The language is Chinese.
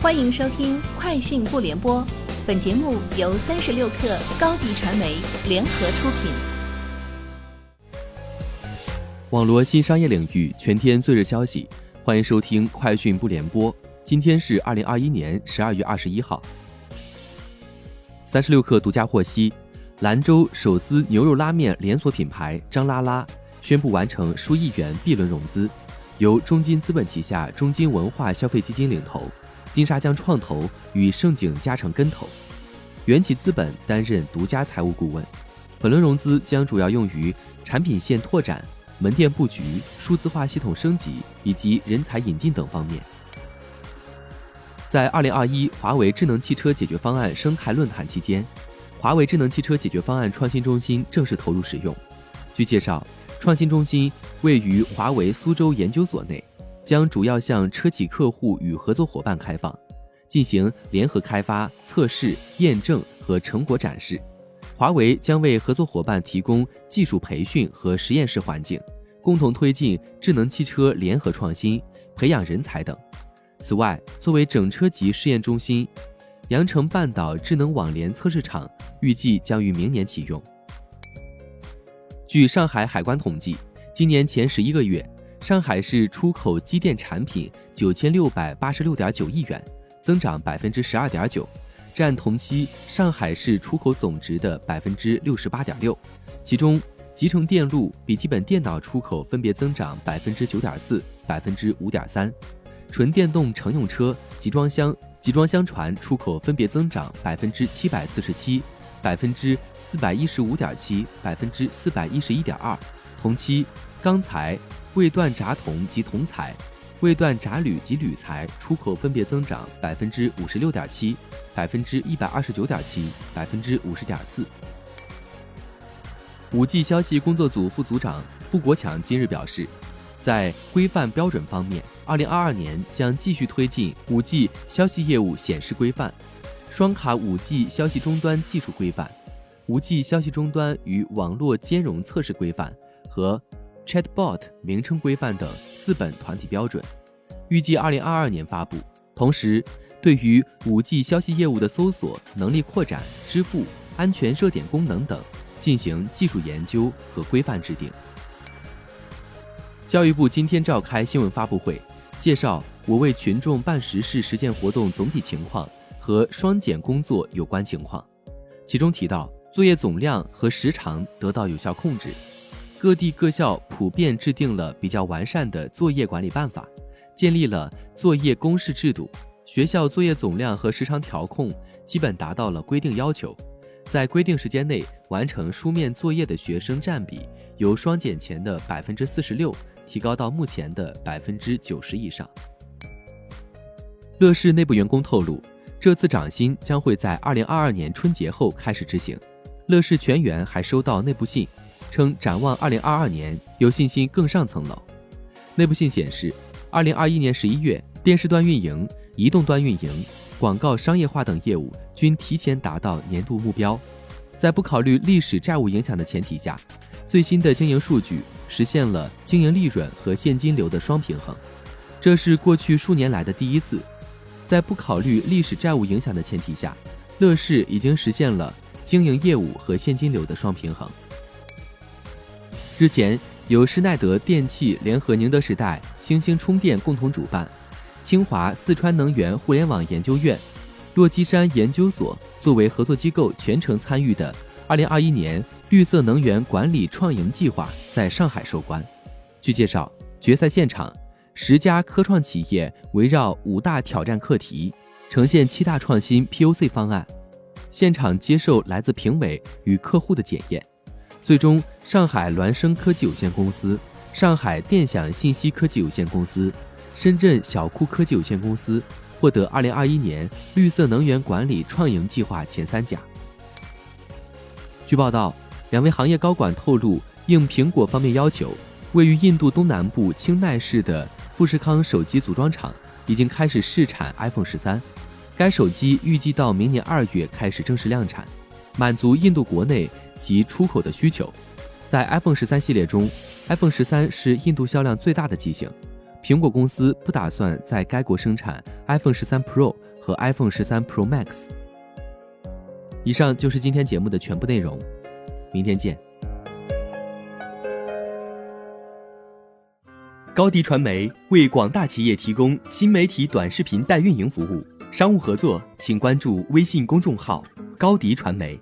欢迎收听《快讯不联播》，本节目由三十六克高低传媒联合出品。网络新商业领域全天最热消息，欢迎收听《快讯不联播》。今天是二零二一年十二月二十一号。三十六克独家获悉，兰州手撕牛肉拉面连锁品牌张拉拉宣布完成数亿元 B 轮融资，由中金资本旗下中金文化消费基金领投。金沙江创投与盛景嘉诚跟投，元起资本担任独家财务顾问。本轮融资将主要用于产品线拓展、门店布局、数字化系统升级以及人才引进等方面。在二零二一华为智能汽车解决方案生态论坛期间，华为智能汽车解决方案创新中心正式投入使用。据介绍，创新中心位于华为苏州研究所内。将主要向车企客户与合作伙伴开放，进行联合开发、测试、验证和成果展示。华为将为合作伙伴提供技术培训和实验室环境，共同推进智能汽车联合创新、培养人才等。此外，作为整车级试验中心，羊城半岛智能网联测试场预计将于明年启用。据上海海关统计，今年前十一个月。上海市出口机电产品九千六百八十六点九亿元，增长百分之十二点九，占同期上海市出口总值的百分之六十八点六。其中，集成电路、笔记本电脑出口分别增长百分之九点四、百分之五点三；纯电动乘用车、集装箱、集装箱船出口分别增长百分之七百四十七、百分之四百一十五点七、百分之四百一十一点二。同期，钢材。未锻轧铜及铜材、未锻轧铝及铝材出口分别增长百分之五十六点七、百分之一百二十九点七、百分之五十点四。五 G 消息工作组副组长傅国强今日表示，在规范标准方面，二零二二年将继续推进五 G 消息业务显示规范、双卡五 G 消息终端技术规范、五 G 消息终端与网络兼容测试规范和。Chatbot 名称规范等四本团体标准，预计二零二二年发布。同时，对于五 G 消息业务的搜索能力扩展、支付、安全热点功能等进行技术研究和规范制定。教育部今天召开新闻发布会，介绍我为群众办实事实践活动总体情况和双减工作有关情况，其中提到作业总量和时长得到有效控制。各地各校普遍制定了比较完善的作业管理办法，建立了作业公示制度。学校作业总量和时长调控基本达到了规定要求，在规定时间内完成书面作业的学生占比由双减前的百分之四十六提高到目前的百分之九十以上。乐视内部员工透露，这次涨薪将会在二零二二年春节后开始执行。乐视全员还收到内部信。称展望二零二二年有信心更上层楼。内部信显示，二零二一年十一月，电视端运营、移动端运营、广告商业化等业务均提前达到年度目标。在不考虑历史债务影响的前提下，最新的经营数据实现了经营利润和现金流的双平衡，这是过去数年来的第一次。在不考虑历史债务影响的前提下，乐视已经实现了经营业务和现金流的双平衡。日前，由施耐德电器联合宁德时代、星星充电共同主办，清华四川能源互联网研究院、洛基山研究所作为合作机构全程参与的2021年绿色能源管理创营计划在上海收官。据介绍，决赛现场，十家科创企业围绕五大挑战课题，呈现七大创新 POC 方案，现场接受来自评委与客户的检验。最终，上海孪生科技有限公司、上海电享信息科技有限公司、深圳小库科技有限公司获得2021年绿色能源管理创营计划前三甲。据报道，两位行业高管透露，应苹果方面要求，位于印度东南部清奈市的富士康手机组装厂已经开始试产 iPhone 十三，该手机预计到明年二月开始正式量产，满足印度国内。及出口的需求，在 iPhone 十三系列中，iPhone 十三是印度销量最大的机型。苹果公司不打算在该国生产 iPhone 十三 Pro 和 iPhone 十三 Pro Max。以上就是今天节目的全部内容，明天见。高迪传媒为广大企业提供新媒体短视频代运营服务，商务合作请关注微信公众号“高迪传媒”。